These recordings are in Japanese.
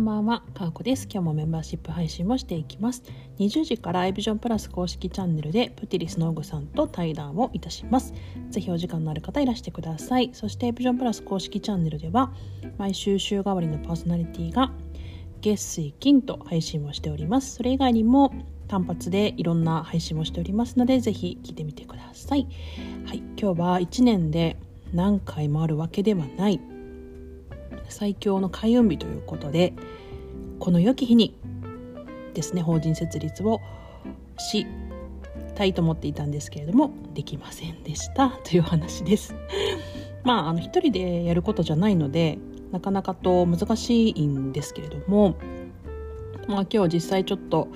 んばんは、かわこです。今日もメンバーシップ配信もしていきます。20時からエビジョンプラス公式チャンネルでプティリスのオグさんと対談をいたします。ぜひお時間のある方いらしてください。そしてエビジョンプラス公式チャンネルでは毎週週替わりのパーソナリティが月水金と配信をしております。それ以外にも単発でいろんな配信をしておりますのでぜひ聞いてみてください。はい、今日は1年で何回もあるわけではない最強の開運日ということでこの良き日にですね法人設立をしたいと思っていたんですけれどもできませんでしたという話です。まああの一人でやることじゃないのでなかなかと難しいんですけれども、まあ、今日実際ちょっと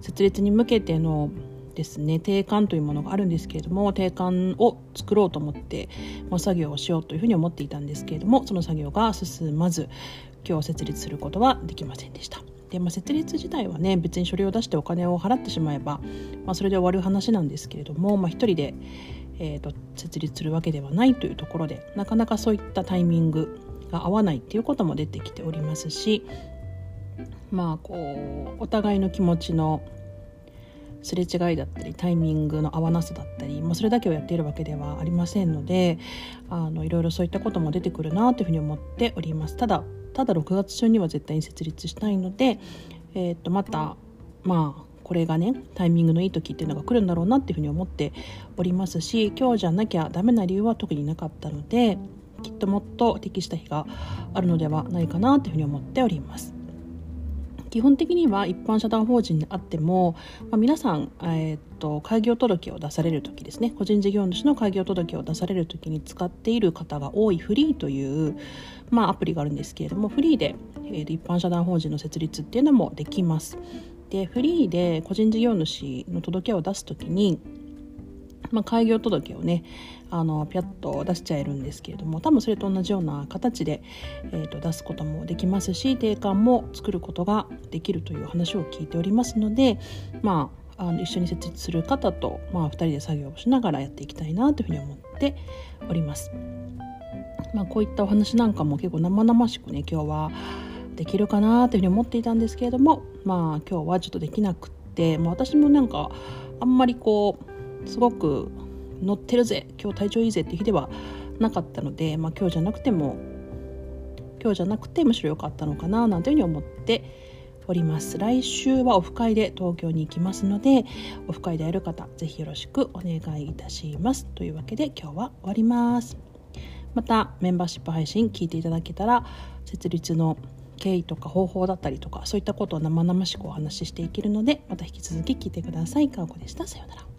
設立に向けてのですね定款というものがあるんですけれども定款を作ろうと思って、まあ、作業をしようというふうに思っていたんですけれどもその作業が進まず今日設立することはできませんでした。でまあ、設立自体はね別に書類を出してお金を払ってしまえば、まあ、それで終わる話なんですけれども、まあ、一人で、えーと、設立するわけではないというところでなかなかそういったタイミングが合わないっていうことも出てきておりますしまあこうお互いの気持ちのすれ違いだったりタイミングの合わなさだったり、まあ、それだけをやっているわけではありませんのであのいろいろそういったことも出てくるなというふうに思っておりますただただ6月中には絶対に設立したいので、えー、とまたまあこれがねタイミングのいい時っていうのが来るんだろうなっていうふうに思っておりますし今日じゃなきゃダメな理由は特になかったのできっともっと適した日があるのではないかなというふうに思っております。基本的には一般社団法人であっても、まあ、皆さん、えー、っと開業届を出される時ですね個人事業主の開業届を出される時に使っている方が多いフリーという、まあ、アプリがあるんですけれどもフリーで、えー、一般社団法人の設立っていうのもできます。でフリーで個人事業主の届けを出す時にまあ、開業届をねあのピャッと出しちゃえるんですけれども多分それと同じような形で、えーと、出すこともできますし定款も作ることができるという話を聞いておりますのでまああの一緒に設立する方と、まあ、2人で作業をしながらやっていきたいなというふうに思っております。まあ、こういったお話なんかも結構生々しくね今日はできるかなというふうに思っていたんですけれどもまあ今日はちょっとできなくって、まあ、私もなんかあんまりこうすごく乗ってるぜ今日体調いいぜっていう日ではなかったので、まあ、今日じゃなくても今日じゃなくてむしろ良かったのかななんていうふうに思っております来週はオフ会で東京に行きますのでオフ会でやる方ぜひよろしくお願いいたしますというわけで今日は終わりますまたメンバーシップ配信聞いていただけたら設立の経緯とか方法だったりとかそういったことを生々しくお話ししていけるのでまた引き続き聞いてください。かおこでした。さようなら。